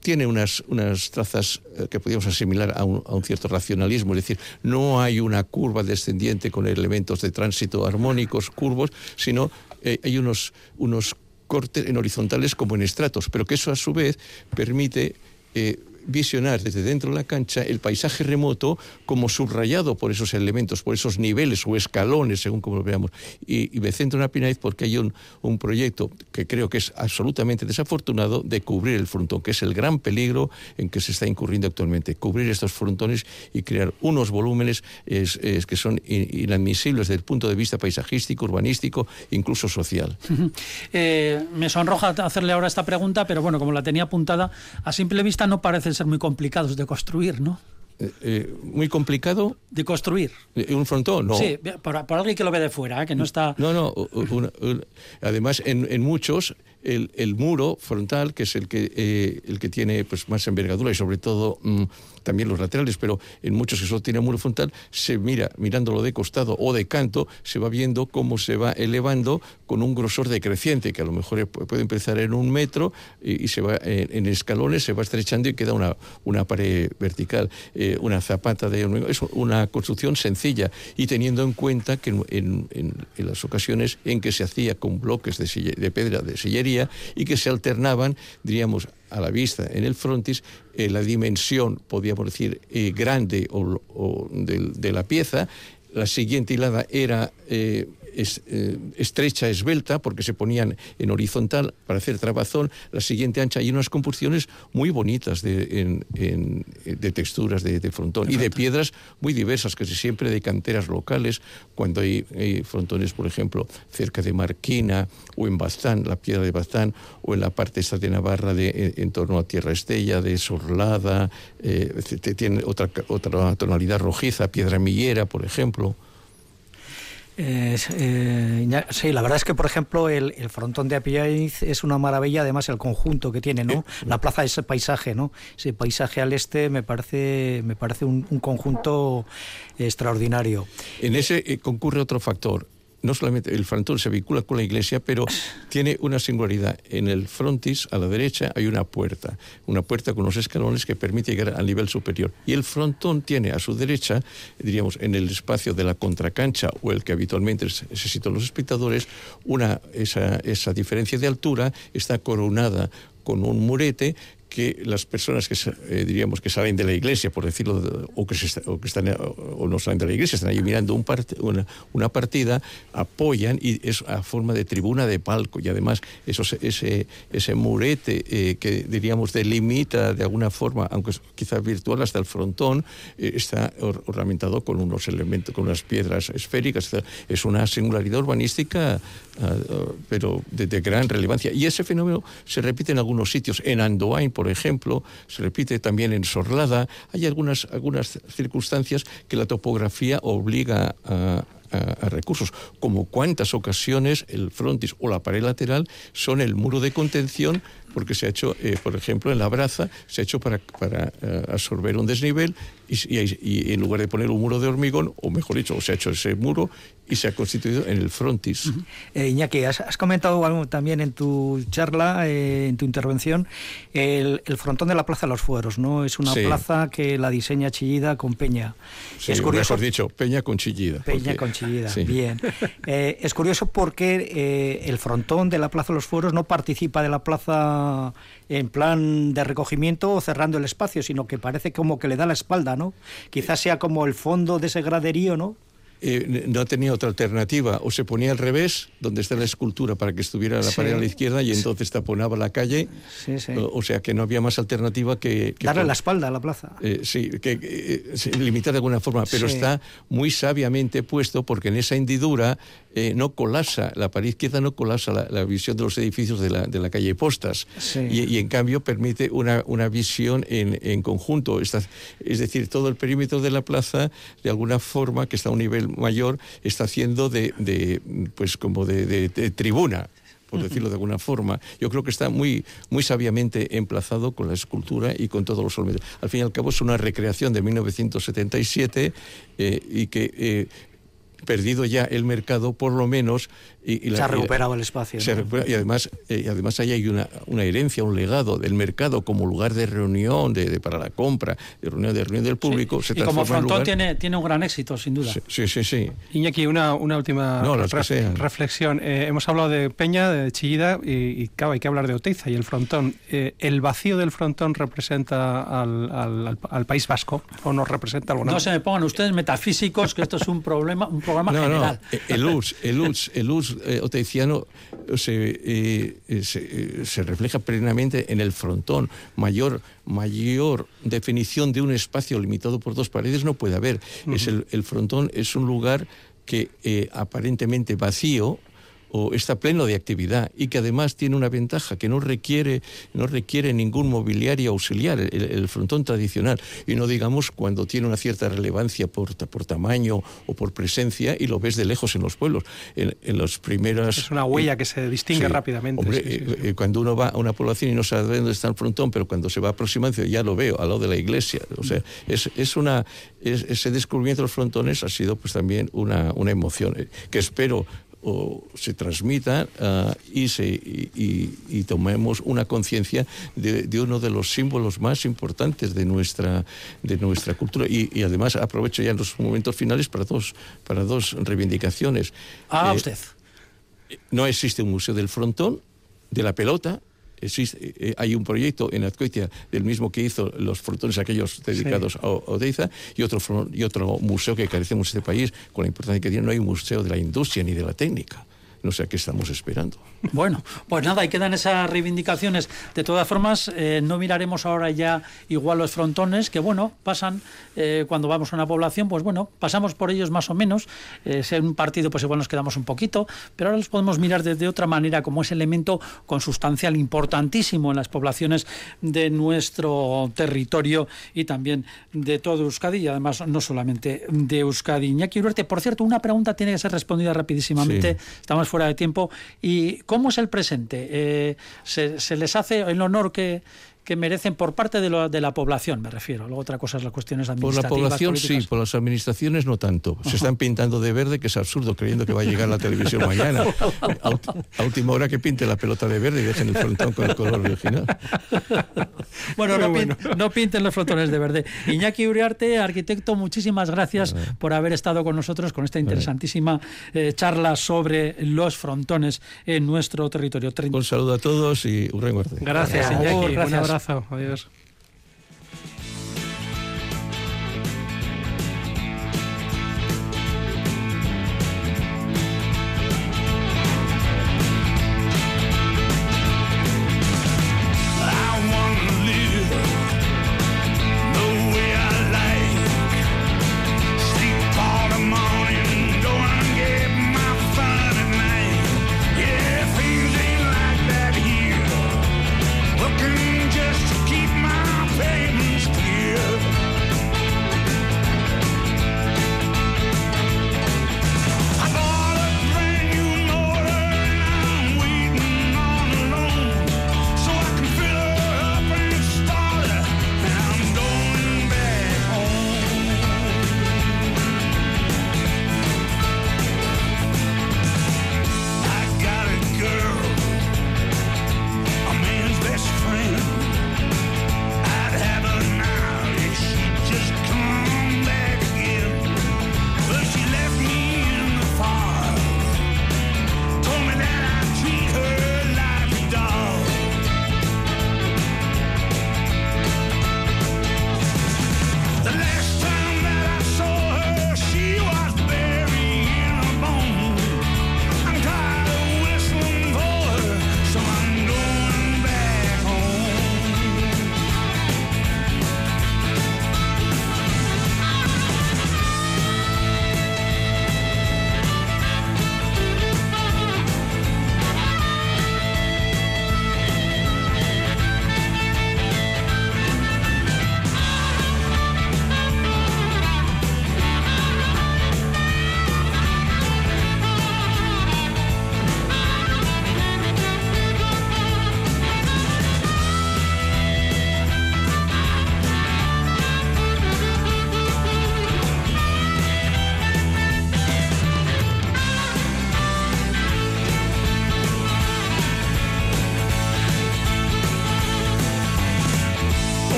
tiene unas, unas trazas que podríamos asimilar a un, a un, cierto racionalismo, es decir, no hay una curva descendiente con elementos de tránsito armónicos, curvos, sino eh, hay unos, unos cortes en horizontales como en estratos, pero que eso a su vez permite eh, visionar desde dentro de la cancha el paisaje remoto como subrayado por esos elementos, por esos niveles o escalones, según como lo veamos. Y, y me centro en Apinaiz porque hay un, un, proyecto que creo que es absolutamente desafortunado de cubrir el frontón, que es el gran peligro en que se está incurriendo actualmente. Cubrir estos frontones y crear unos volúmenes es, es que son inadmisibles desde el punto de vista paisajístico, urbanístico, incluso social. eh, me sonroja hacerle ahora esta pregunta, pero bueno, como la tenía apuntada, a simple vista no parece ser muy complicados de construir, ¿no? Eh, eh, muy complicado de construir un frontón no sí por, por alguien que lo ve de fuera ¿eh? que no está no no una, una, además en, en muchos el, muro frontal que es el que eh, el que tiene pues más envergadura y sobre todo mmm, también los laterales, pero en muchos que solo tiene muro frontal, se mira, mirándolo de costado o de canto, se va viendo cómo se va elevando con un grosor decreciente, que a lo mejor puede empezar en un metro y, se va en, escalones, se va estrechando y queda una, una pared vertical, eh, una zapata de. Es una construcción sencilla y teniendo en cuenta que en, en, en las ocasiones en que se hacía con bloques de, sille, de pedra de sillería y que se alternaban, diríamos, a la vista en el frontis eh, la dimensión, podríamos decir, eh, grande o, de, la pieza. La siguiente hilada era eh, es, eh, estrecha, esbelta, porque se ponían en horizontal para hacer trabazón, la siguiente ancha y unas composiciones muy bonitas de, en, en, de texturas de, de frontón y de piedras muy diversas, casi siempre de canteras locales, cuando hay, hay, frontones, por ejemplo, cerca de Marquina o en Baztán, la piedra de Baztán, o en la parte esta de Navarra de, en, en torno a Tierra Estella, de Sorlada, eh, tiene otra, otra tonalidad rojiza, piedra millera, por ejemplo. Eh, eh, sí, la verdad es que, por ejemplo, el, el frontón de Apiaiz es una maravilla, además el conjunto que tiene, ¿no? La plaza, ese paisaje, ¿no? Ese paisaje al este me parece, me parece un, un conjunto extraordinario. En ese eh, concurre otro factor, no solamente el frontón se vincula con la iglesia, pero tiene una singularidad. En el frontis, a la derecha, hay una puerta, una puerta con unos escalones que permite llegar al nivel superior. Y el frontón tiene a su derecha, diríamos, en el espacio de la contracancha o el que habitualmente necesitan los espectadores, una, esa, esa diferencia de altura está coronada con un murete que las personas que eh, diríamos que salen de la iglesia, por decirlo, o que, se, o que están o no salen de la iglesia, están ahí mirando un part, una, una, partida, apoyan y es a forma de tribuna de palco y además esos, ese, ese murete eh, que diríamos delimita de alguna forma, aunque quizás virtual hasta el frontón, eh, está or, ornamentado con unos elementos, con unas piedras esféricas. Es una singularidad urbanística, pero de, gran relevancia. Y ese fenómeno se repite en algunos sitios. En Andoain, por ejemplo, se repite también en Sorlada. Hay algunas, algunas circunstancias que la topografía obliga a, recursos, como cuántas ocasiones el frontis o la pared lateral son el muro de contención porque se ha hecho, eh, por ejemplo, en la braza, se ha hecho para, para uh, absorber un desnivel y, en lugar de poner un muro de hormigón, o mejor dicho, se ha hecho ese muro y se ha constituido en el frontis. Uh -huh. eh, Iñaki, has, has, comentado algo también en tu charla, eh, en tu intervención, el, el, frontón de la Plaza de los Fueros, ¿no? Es una sí. plaza que la diseña Chillida con Peña. Sí, es curioso. Mejor dicho, Peña con Chillida. Peña porque... con Chillida, sí. bien. Eh, es curioso porque el frontón de la Plaza de los Fueros no participa de la plaza en plan de recogimiento o cerrando el espacio, sino que parece como que le da la espalda, ¿no? Quizás sea como el fondo de ese graderío, ¿no? Eh, no tenía otra alternativa. O se ponía al revés, donde está la escultura, para que estuviera la sí. pared a la izquierda y entonces taponaba la calle. Sí. O, o, sea que no había más alternativa que. que Darle por, la espalda a la plaza. Eh, sí, que, eh, limitar de alguna forma, pero está muy sabiamente puesto porque en esa hendidura no colapsa, la pared izquierda no colapsa la, la, visión de los edificios de la, de la calle Postas. Y, y, en cambio permite una, una visión en, en conjunto. Está, es decir, todo el perímetro de la plaza, de alguna forma, que está a un nivel mayor está haciendo de, de pues como de, de, de tribuna por decirlo de alguna forma. Yo creo que está muy, muy sabiamente emplazado con la escultura y con todos los elementos. Al fin y al cabo es una recreación de 1977 eh, y que eh, perdido ya el mercado, por lo menos. Y, se ha recuperado el espacio. y además, y además ahí hay una, una, herencia, un legado del mercado como lugar de reunión, de, para la compra, de reunión, de reunión del público. y como frontón tiene, tiene un gran éxito, sin duda. Sí, sí, sí. Iñaki, una, una última reflexión. hemos hablado de Peña, de Chillida, y, y claro, hay que hablar de Oteiza y el frontón. ¿El vacío del frontón representa al, al, al, País Vasco o nos representa algo? No se me pongan ustedes metafísicos, que esto es un problema, un programa general. No, el US, el US, el US eh, oteiciano se, eh, eh, se, se, refleja plenamente en el frontón. Mayor, mayor definición de un espacio limitado por dos paredes no puede haber. es el, el, frontón es un lugar que aparentemente vacío, o está pleno de actividad y que además tiene una ventaja que no requiere, no requiere ningún mobiliario auxiliar, el, frontón tradicional, y no digamos cuando tiene una cierta relevancia por, por tamaño o por presencia y lo ves de lejos en los pueblos. En, en los primeras... Es una huella eh, que se distingue rápidamente. Hombre, eh, eh, cuando uno va a una población y no sabe dónde está el frontón, pero cuando se va aproximando ya lo veo, al lado de la iglesia. O sea, es, es una... ese descubrimiento de los frontones ha sido pues también una, una emoción que espero o se transmita uh, y, se, y, y, tomemos una conciencia de, de, uno de los símbolos más importantes de nuestra, de nuestra cultura. Y, y, además aprovecho ya en los momentos finales para dos, para dos reivindicaciones. Ah, eh, usted. No existe un museo del frontón, de la pelota, existe, eh, hay un proyecto en Azcoitia del mismo que hizo los frontones aquellos dedicados sí. a Odeiza y otro, y otro museo que carecemos en este país con la importancia que tiene. No hay un museo de la industria ni de la técnica. No sé a qué estamos esperando. Bueno, pues nada, ahí quedan esas reivindicaciones. De todas formas, eh, no miraremos ahora ya igual los frontones, que bueno, pasan eh, cuando vamos a una población, pues bueno, pasamos por ellos más o menos. Eh, si hay un partido, pues igual nos quedamos un poquito, pero ahora los podemos mirar de, otra manera como ese elemento consustancial importantísimo en las poblaciones de nuestro territorio y también de todo Euskadi y además no solamente de Euskadi. Iñaki Uriarte, por cierto, una pregunta tiene que ser respondida rapidísimamente. Sí. Estamos fuera de tiempo. ¿Y cómo es el presente? Eh, se, ¿Se les hace el honor que, que merecen por parte de, lo, de, la población, me refiero. Luego otra cosa es las cuestiones administrativas. Por la población políticas. sí, por las administraciones no tanto. Se están pintando de verde, que es absurdo, creyendo que va a llegar la televisión mañana. A, a, última hora que pinte la pelota de verde y dejen el frontón con el color original. Bueno, no, bueno. Pin, no, pinten los frontones de verde. Iñaki Uriarte, arquitecto, muchísimas gracias vale. por haber estado con nosotros con esta interesantísima eh, charla sobre los frontones en nuestro territorio. Un saludo a todos y un recuerdo. Gracias, Iñaki. Oh, gracias. Un abrazo. Adiós.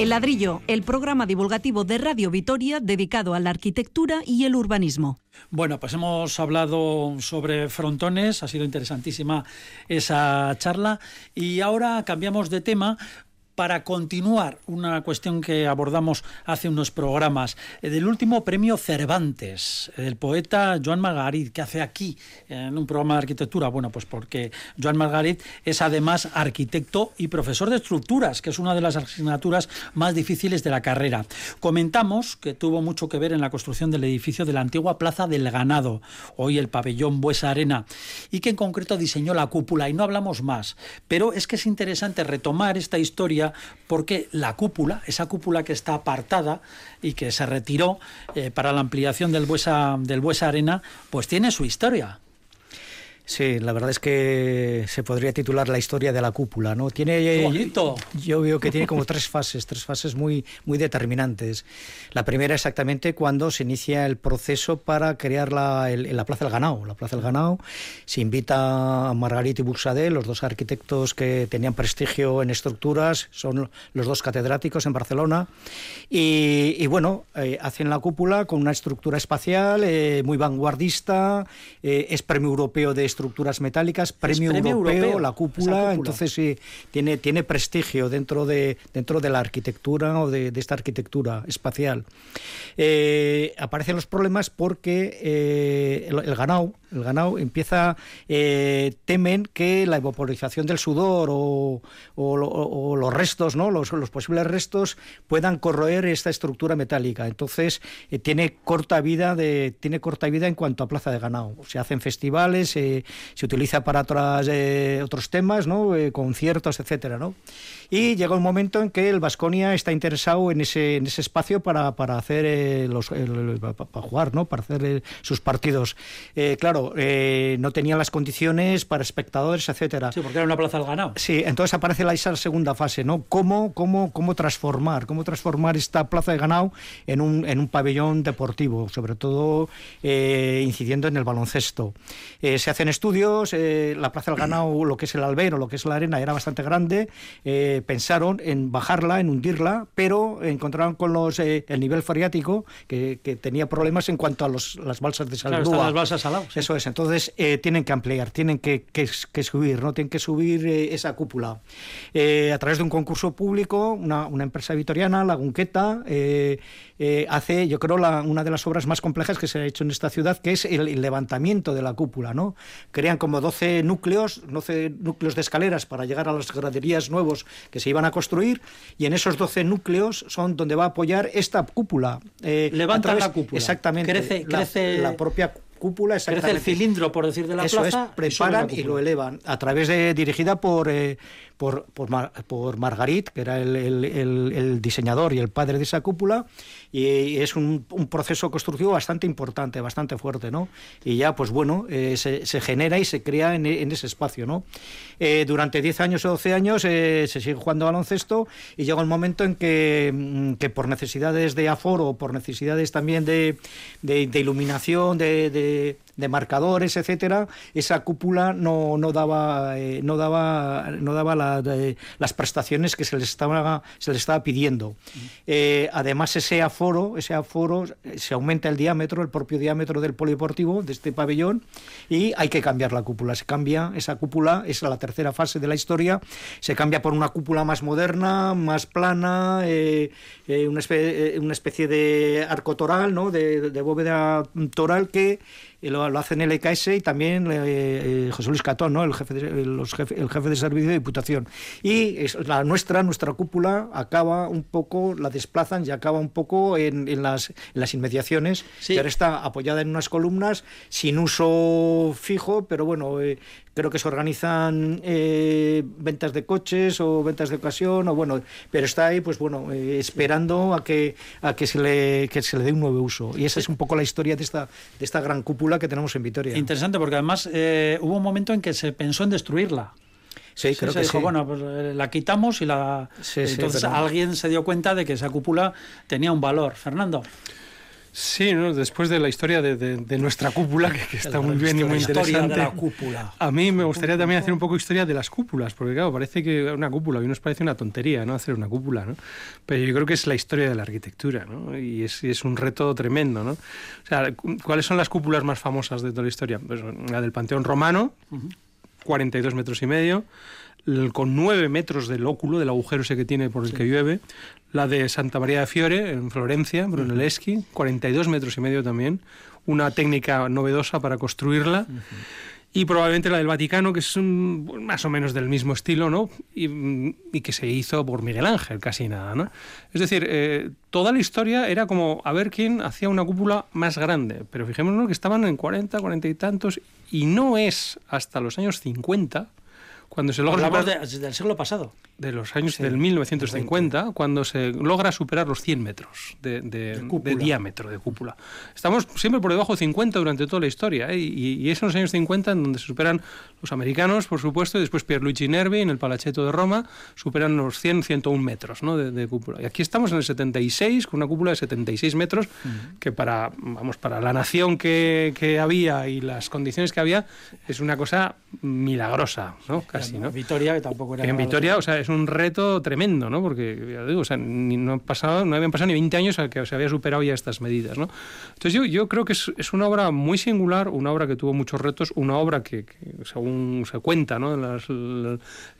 El ladrillo, el programa divulgativo de Radio Vitoria dedicado a la arquitectura y el urbanismo. Bueno, pues hemos hablado sobre frontones, ha sido interesantísima esa charla y ahora cambiamos de tema para continuar una cuestión que abordamos hace unos programas, eh, del último premio Cervantes, del poeta Joan Margarit, que hace aquí en un programa de arquitectura. Bueno, pues porque Joan Margarit es además arquitecto y profesor de estructuras, que es una de las asignaturas más difíciles de la carrera. Comentamos que tuvo mucho que ver en la construcción del edificio de la antigua Plaza del Ganado, hoy el pabellón Buesa Arena, y que en concreto diseñó la cúpula, y no hablamos más. Pero es que es interesante retomar esta historia porque la cúpula, esa cúpula que está apartada y que se retiró eh, para la ampliación del Buesa, del Buesa Arena, pues tiene su historia. Sí, la verdad es que se podría titular la historia de la cúpula, ¿no? Tiene bonito. Yo, veo que tiene como tres fases, tres fases muy muy determinantes. La primera exactamente cuando se inicia el proceso para crear la, la Plaza del Ganao. La Plaza del Ganao se invita a Margarita y Buxadé, los dos arquitectos que tenían prestigio en estructuras, son los dos catedráticos en Barcelona y, bueno, eh, hacen la cúpula con una estructura espacial eh, muy vanguardista, eh, es premio europeo de estructuras metálicas, premio, europeo, la cúpula, entonces sí, tiene, tiene prestigio dentro de, dentro de la arquitectura o de, esta arquitectura espacial. Eh, aparecen los problemas porque eh, el, ganado, el ganado empieza, eh, temen que la evaporización del sudor o, los restos, ¿no? Los, posibles restos puedan corroer esta estructura metálica. Entonces tiene corta vida de, tiene corta vida en cuanto a plaza de ganado. Se hacen festivales, se utiliza para otras, eh, otros temas, ¿no? Eh, conciertos, etcétera, ¿no? Y llega un momento en que el Vasconia está interesado en ese, en ese espacio para, para hacer eh, los, para jugar, ¿no? Para hacer sus partidos. claro, no tenían las condiciones para espectadores, etcétera. Sí, porque era una plaza al ganado. Sí, entonces aparece la, esa segunda fase, ¿no? ¿Cómo, cómo, cómo transformar, cómo transformar esta plaza de ganado en un, en un pabellón deportivo, sobre todo incidiendo en el baloncesto. se hacen estudios, eh, la Plaza del Ganado, lo que es el albero, lo que es la arena, era bastante grande. Eh, pensaron en bajarla, en hundirla, pero encontraron con los eh, el nivel freático que, tenía problemas en cuanto a los, las balsas de Saldúa. Claro, las balsas al lado, Eso es. Entonces tienen que ampliar, tienen que, que, subir, no tienen que subir esa cúpula. a través de un concurso público, una, una empresa vitoriana, la Gunqueta, hace, yo creo, la, una de las obras más complejas que se ha hecho en esta ciudad, que es el, el levantamiento de la cúpula, ¿no? crean como 12 núcleos, 12 núcleos de escaleras para llegar a las graderías nuevos que se iban a construir y en esos 12 núcleos son donde va a apoyar esta cúpula. Eh, Levanta la cúpula. Exactamente. Crece, la, crece... la propia cúpula exactamente. Crece el cilindro, por decir de la Eso plaza. Es, preparan y, lo elevan a través de dirigida por eh, por, por, Margarit, que era el, diseñador y el padre de esa cúpula, y es un, proceso constructivo bastante importante, bastante fuerte, ¿no? Y ya, pues bueno, eh, se, genera y se crea en, ese espacio, ¿no? Eh, durante 10 años o 12 años se sigue jugando baloncesto y llega un momento en que, mm, que por necesidades de aforo, por necesidades también de, de iluminación, de, de marcadores, etcétera, esa cúpula no, no daba eh, no daba no daba las prestaciones que se les estaba se les estaba pidiendo. Eh, además ese aforo, ese aforo eh, se aumenta el diámetro, el propio diámetro del polideportivo de este pabellón y hay que cambiar la cúpula. Se cambia esa cúpula, es la tercera fase de la historia, se cambia por una cúpula más moderna, más plana, una, especie, de arco toral, ¿no? de, de bóveda toral que lo, lo hace en el EKS y también eh, eh, José Luis Catón, ¿no? el, jefe de, los jefe, el jefe de servicio de Diputación. Y la nuestra, nuestra cúpula, acaba un poco, la desplazan y acaba un poco en, en, las, las, inmediaciones, que ahora está apoyada en unas columnas sin uso fijo, pero bueno, eh, creo que se organizan eh, ventas de coches o ventas de ocasión o bueno pero está ahí pues bueno eh, esperando a que a que se le que se le dé un nuevo uso y esa es un poco la historia de esta de esta gran cúpula que tenemos en Vitoria interesante porque además eh, hubo un momento en que se pensó en destruirla Sí, creo que dijo, bueno, pues la quitamos y la... Entonces alguien se dio cuenta de que esa cúpula tenía un valor. Fernando. Sí, ¿no? después de la historia de, de, nuestra cúpula, que, está muy bien y muy interesante. De la cúpula. A mí me gustaría también hacer un poco historia de las cúpulas, porque claro, parece que una cúpula, a mí nos parece una tontería, ¿no? Hacer una cúpula, ¿no? Pero yo creo que es la historia de la arquitectura, ¿no? Y es, es un reto tremendo, ¿no? O sea, ¿cuáles son las cúpulas más famosas de toda la historia? Pues la del Panteón Romano, 42 metros y medio, con 9 metros del óculo, del agujero ese que tiene por el que llueve, la de Santa María de Fiore, en Florencia, Brunelleschi, 42 metros y medio también, una técnica novedosa para construirla. Y probablemente la del Vaticano, que es más o menos del mismo estilo, ¿no? Y, que se hizo por Miguel Ángel, casi nada, ¿no? Es decir, eh, toda la historia era como a ver quién hacía una cúpula más grande. Pero fijémonos que estaban en 40, 40 y tantos, y no es hasta los años 50 cuando se logra... del siglo pasado de los años del 1950, cuando se logra superar los 100 metros de, diámetro de cúpula. Estamos siempre por debajo de 50 durante toda la historia, ¿eh? y, y, es en los años 50 en donde se superan los americanos, por supuesto, y después Pierluigi Nervi en el Palachetto de Roma, superan los 100, 101 metros ¿no? de, cúpula. Y aquí estamos en el 76, con una cúpula de 76 metros, que para, vamos, para la nación que, que, había y las condiciones que había, es una cosa milagrosa, ¿no? Casi, ¿no? Vitoria, que tampoco era... En Vitoria, o sea, es un reto tremendo, ¿no? Porque, ya digo, o sea, no, pasado, no habían pasado ni 20 años a que se había superado ya estas medidas, ¿no? Entonces yo, yo creo que es, es una obra muy singular, una obra que tuvo muchos retos, una obra que, según se cuenta, ¿no?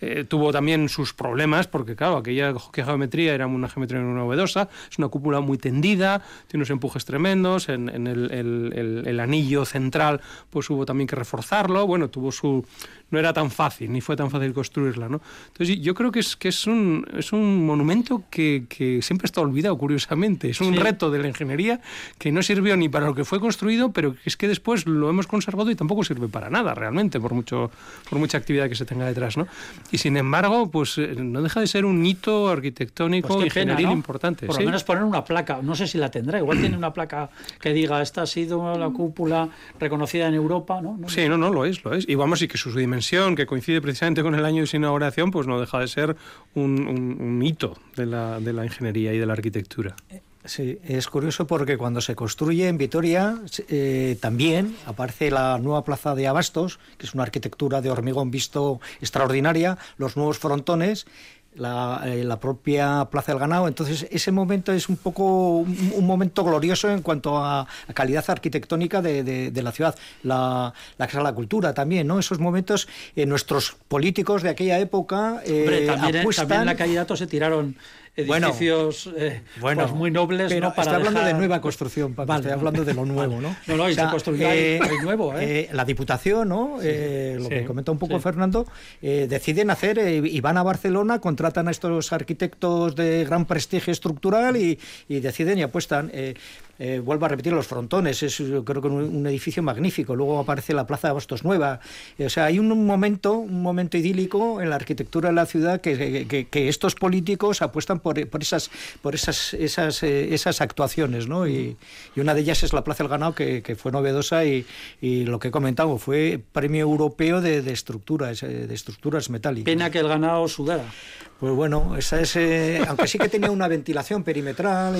Eh, tuvo también sus problemas, porque claro, aquella geometría era una geometría novedosa, es una cúpula muy tendida, tiene unos empujes tremendos, en, en el, el, el anillo central pues hubo también que reforzarlo, bueno, tuvo su no era tan fácil, ni fue tan fácil construirla. ¿no? Entonces yo creo que es, que es, un, es un monumento que, que siempre está olvidado, curiosamente. Es un reto de la ingeniería que no sirvió ni para lo que fue construido, pero es que después lo hemos conservado y tampoco sirve para nada realmente, por, mucho, por mucha actividad que se tenga detrás. ¿no? Y sin embargo, pues eh, no deja de ser un hito arquitectónico pues ingenieril importante. Por lo menos poner una placa, no sé si la tendrá, igual tiene una placa que diga, esta ha sido la cúpula reconocida en Europa. ¿no? sí, no, no, lo es, lo es. Y vamos, y que su dimensión que coincide precisamente con el año de su inauguración, pues no deja de ser un, hito de la, de la ingeniería y de la arquitectura. Sí, es curioso porque cuando se construye en Vitoria eh, también aparece la nueva plaza de Abastos, que es una arquitectura de hormigón visto extraordinaria, los nuevos frontones la, eh, la, propia Plaza del Ganado. Entonces, ese momento es un poco un, momento glorioso en cuanto a, calidad arquitectónica de, de, la ciudad. La, la, Casa de la Cultura también, ¿no? Esos momentos, eh, nuestros políticos de aquella época eh, Hombre, también, apuestan... también la calle Dato se tiraron edificios eh, bueno, pues muy nobles. Pero Para hablando de nueva construcción, estoy hablando de lo nuevo, ¿no? No, no, y se construirá eh, nuevo. ¿eh? la Diputación, ¿no? lo que comenta un poco Fernando, deciden hacer y van a Barcelona, contratan a estos arquitectos de gran prestigio estructural y, y deciden y apuestan. Eh, vuelvo a repetir, los frontones, es creo que un, edificio magnífico. Luego aparece la Plaza de Abastos Nueva. Eh, o sea, hay un, momento, un momento idílico en la arquitectura de la ciudad que, estos políticos apuestan por, esas, por esas, esas, eh, esas actuaciones, ¿no? Y, una de ellas es la Plaza del Ganado, que, fue novedosa y, lo que he comentado fue premio europeo de, de estructuras, de estructuras metálicas. Pena que el ganado sudara. Pues bueno, esa es, aunque sí que tenía una ventilación perimetral,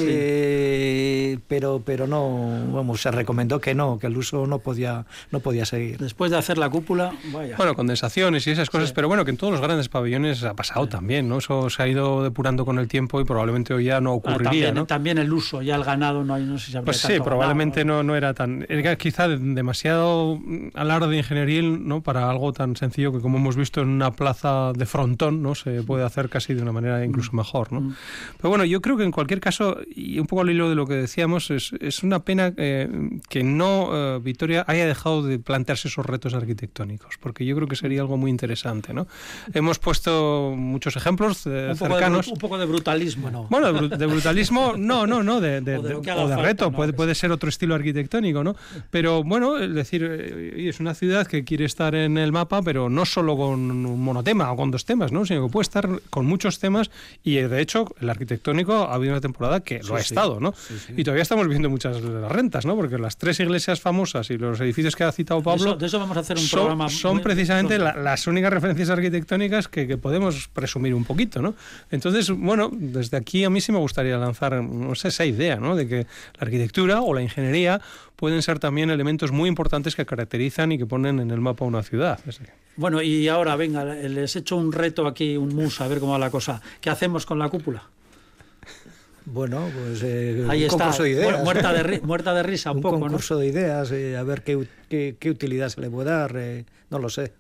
pero, pero no, vamos, se recomendó que no, que el uso no podía, no podía seguir. Después de hacer la cúpula, vaya. Bueno, condensaciones y esas cosas, pero bueno, que en todos los grandes pabellones ha pasado también, ¿no? Eso se ha ido depurando con el tiempo y probablemente hoy ya no ocurriría, también, ¿no? También el uso, ya el ganado no hay, no sé si Pues sí, probablemente no, no era tan, era quizá demasiado alarde de ingenieril, ¿no? Para algo tan sencillo que como hemos visto en una plaza de frontón, ¿no? Se puede hacer casi de una manera incluso mm. mejor. ¿no? Mm. Pero bueno, yo creo que en cualquier caso, y un poco al hilo de lo que decíamos, es, es una pena eh, que no eh, Vitoria haya dejado de plantearse esos retos arquitectónicos, porque yo creo que sería algo muy interesante. ¿no? Hemos puesto muchos ejemplos eh, cercanos. un poco de brutalismo, ¿no? Bueno, de, brutalismo, no, no, no, de, de, o de, reto, puede, puede ser otro estilo arquitectónico, ¿no? Pero bueno, es decir, es una ciudad que quiere estar en el mapa, pero no solo con un monotema o con dos temas, ¿no? sino que puede estar con muchos temas y de hecho el arquitectónico ha habido una temporada que lo ha estado, ¿no? Y todavía estamos viendo muchas de las rentas, ¿no? Porque las tres iglesias famosas y los edificios que ha citado Pablo. De eso, de eso vamos a hacer un son, programa. Son muy- precisamente la- las únicas referencias arquitectónicas que, que podemos presumir un poquito, ¿no? Entonces, bueno, desde aquí a mí sí me gustaría lanzar, no sé, esa idea, ¿no? De que la arquitectura o la ingeniería pueden ser también elementos muy importantes que caracterizan y que ponen en el mapa una ciudad. Bueno, y ahora, venga, les he hecho un reto aquí, un mus, a ver cómo va la cosa. ¿Qué hacemos con la cúpula? Bueno, pues eh, Ahí un está, de ideas. mu- muerta de, ri- muerta de risa un, un poco, ¿no? concurso de ideas, eh, a ver qué, qué, qué utilidad se le puede dar, eh, no lo sé.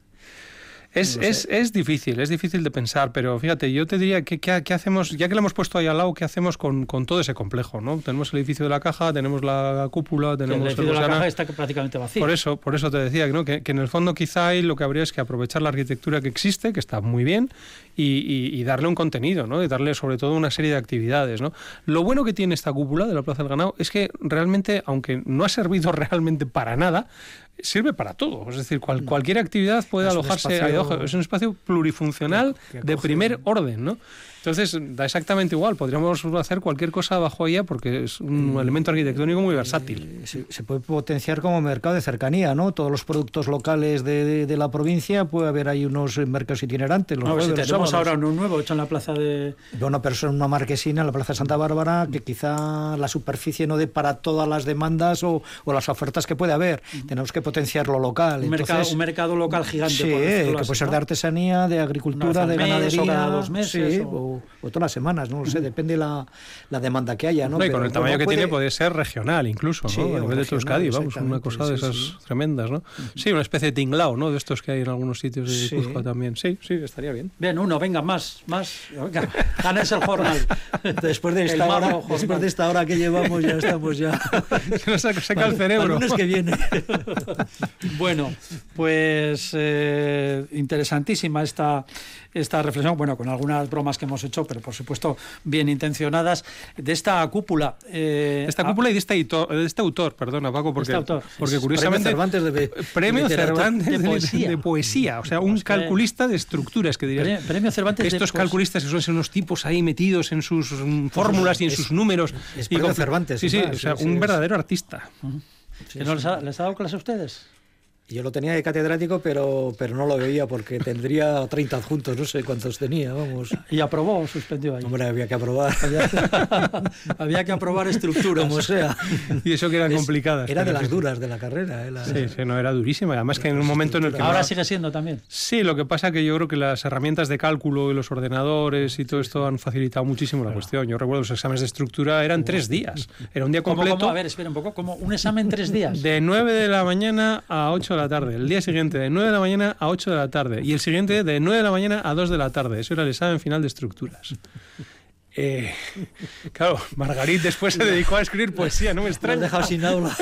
Es, No es, es difícil, es difícil de pensar, pero fíjate, yo te diría que qué hacemos, ya que lo hemos puesto ahí al lado, ¿qué hacemos con, con todo ese complejo? ¿no? Tenemos el edificio de la caja, tenemos la cúpula, Que el tenemos edificio de la caja está prácticamente vacío. Por eso, por eso te decía ¿no? que, que en el fondo quizá ahí lo que habría es que aprovechar la arquitectura que existe, que está muy bien, y, y- y darle un contenido, ¿no? y darle sobre todo una serie de actividades. ¿no? Lo bueno que tiene esta cúpula de la Plaza del Ganado es que realmente, aunque no ha servido realmente para nada, sirve para todo. Es decir, cual- cualquier actividad puede Es un alojarse espacio- abajo. Es un espacio plurifuncional Que- que de primer orden, ¿no? Entonces, da exactamente igual. Podríamos hacer cualquier cosa bajo ella porque es un elemento arquitectónico muy versátil. Eh, Se, se puede potenciar como mercado de cercanía, ¿no? Todos los productos locales de, de- de la provincia, puede haber ahí unos mercados itinerantes. Los No, pues si jueves, los tenemos ahora un nuevo hecho en la plaza de... Una persona, una marquesina en la Plaza de Santa Bárbara que quizá la superficie no dé para todas las demandas o, o las ofertas que puede haber. Tenemos que potenciar lo local. Un, mercado, Entonces, un mercado local gigante. Sí, que puede ser ¿no? de artesanía, de agricultura, de mes o ganadería. cada dos meses, sí, o- o, o todas las semanas, no lo sé, depende la, la demanda que haya. ¿no? No, y con Pero, el tamaño bueno, que puede- tiene puede ser regional incluso, ¿no? Sí, a o nivel de Euskadi, vamos, una cosa de sí, esas sí. tremendas, ¿no? Sí, una especie de tinglao, ¿no? De estos que hay en algunos sitios de Sí. Cuzco también. Sí, sí, estaría bien. Bien, uno, venga, más, más. Venga, ganes el jornal. Después de, El esta hora, jornal. después de esta hora que llevamos, ya estamos ya. Se nos seca el cerebro. el lunes que viene. Bueno, pues eh, interesantísima esta, esta reflexión, bueno, con algunas bromas que hemos hecho, pero por supuesto bien intencionadas, de esta cúpula. eh, Esta ah, cúpula y de este, autor, de este autor, perdona Paco, porque, este autor. porque Es curiosamente... Premio Cervantes de- Premio de literatura. Cervantes de de, de- poesía. de poesía, o sea, un Pues que- calculista de estructuras, que dirías. Premio- Premio Cervantes de Estos calculistas que son ser unos tipos ahí metidos en sus mm, fórmulas y en es- sus números. es y con- Cervantes, Sí, sí, más, o sea, sí, un sí, es- verdadero artista. ¿que no les, ha, les ha dado clase a ustedes? Yo lo tenía de catedrático, pero, pero no lo veía porque tendría 30 adjuntos, no sé cuántos tenía, vamos. ¿Y aprobó o suspendió ahí? Hombre, había que aprobar. Había que aprobar estructuras. Como sea. Y eso que eran Es- complicadas. Era de las duras de la carrera. eh, la- Sí, sí, no, era durísima. Además que en un momento en el que... Ahora no- sigue siendo también. Sí, lo que pasa que yo creo que las herramientas de cálculo y los ordenadores y todo esto han facilitado muchísimo la cuestión. Yo recuerdo los exámenes de estructura eran tres días. Era un día ¿Cómo, completo. cómo? A ver, espera un poco. Como un examen tres días. De 9 de la mañana a 8 de la tarde. El día siguiente de 9 de la mañana a 8 de la tarde. Y el siguiente de 9 de la mañana a 2 de la tarde. Eso era el examen final de estructuras. Eh, claro, Margarit después se dedicó a escribir poesía, no me extraña. dejado sin aula.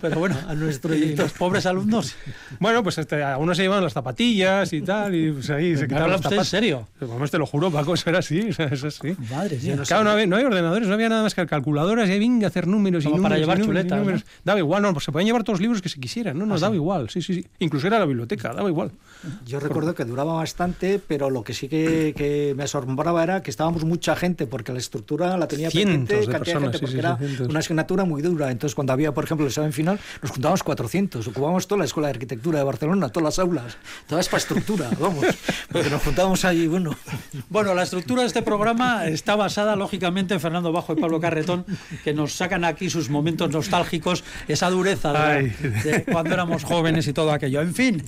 Pero bueno, a nuestro Y editor. los pobres alumnos. Bueno, pues este, algunos se llevaban las zapatillas y tal, y pues ahí se quitaban ¿Habla los usted en serio? Vamos, te lo juro, Paco, eso era así, eso sí. Madre mía. Claro, no había, no había ordenadores, no había nada más que calculadoras y ahí venga a hacer números y Como números. para y llevar números y chuletas, números. Daba igual, no, pues se podían llevar todos los libros que se quisieran, no, nos daba igual, sí, sí, sí. Incluso era la biblioteca, daba igual. Yo recuerdo que duraba bastante, pero lo que sí que, que me asombraba era que estábamos mucha gente, porque la estructura la tenía Cientos pendiente de personas, gente, sí, porque sí, era cientos. una asignatura muy dura. Entonces, cuando había, por ejemplo, el examen final, nos juntábamos 400, ocupábamos toda la Escuela de Arquitectura de Barcelona, todas las aulas, toda esta estructura, vamos, porque nos juntábamos ahí, bueno, Bueno, la estructura de este programa está basada, lógicamente, en Fernando Bajo y Pablo Carretón, que nos sacan aquí sus momentos nostálgicos, esa dureza de, de cuando éramos jóvenes y todo aquello. En fin,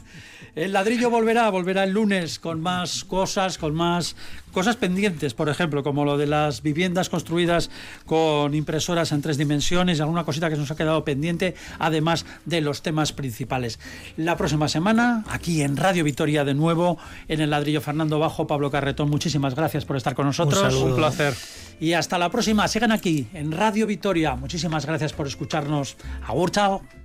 el ladrillo volverá, volverá el lunes con más cosas, con más cosas pendientes, por ejemplo, como lo de las viviendas construidas con impresoras en tres dimensiones alguna cosita que nos ha quedado pendiente, además de los temas principales. La próxima semana, aquí en Radio Vitoria de nuevo, en el ladrillo Fernando Bajo, Pablo Carretón, muchísimas gracias por estar con nosotros. saludo. Un placer. Y hasta la próxima, sigan aquí en Radio Vitoria. Muchísimas gracias por escucharnos. Agur, chao.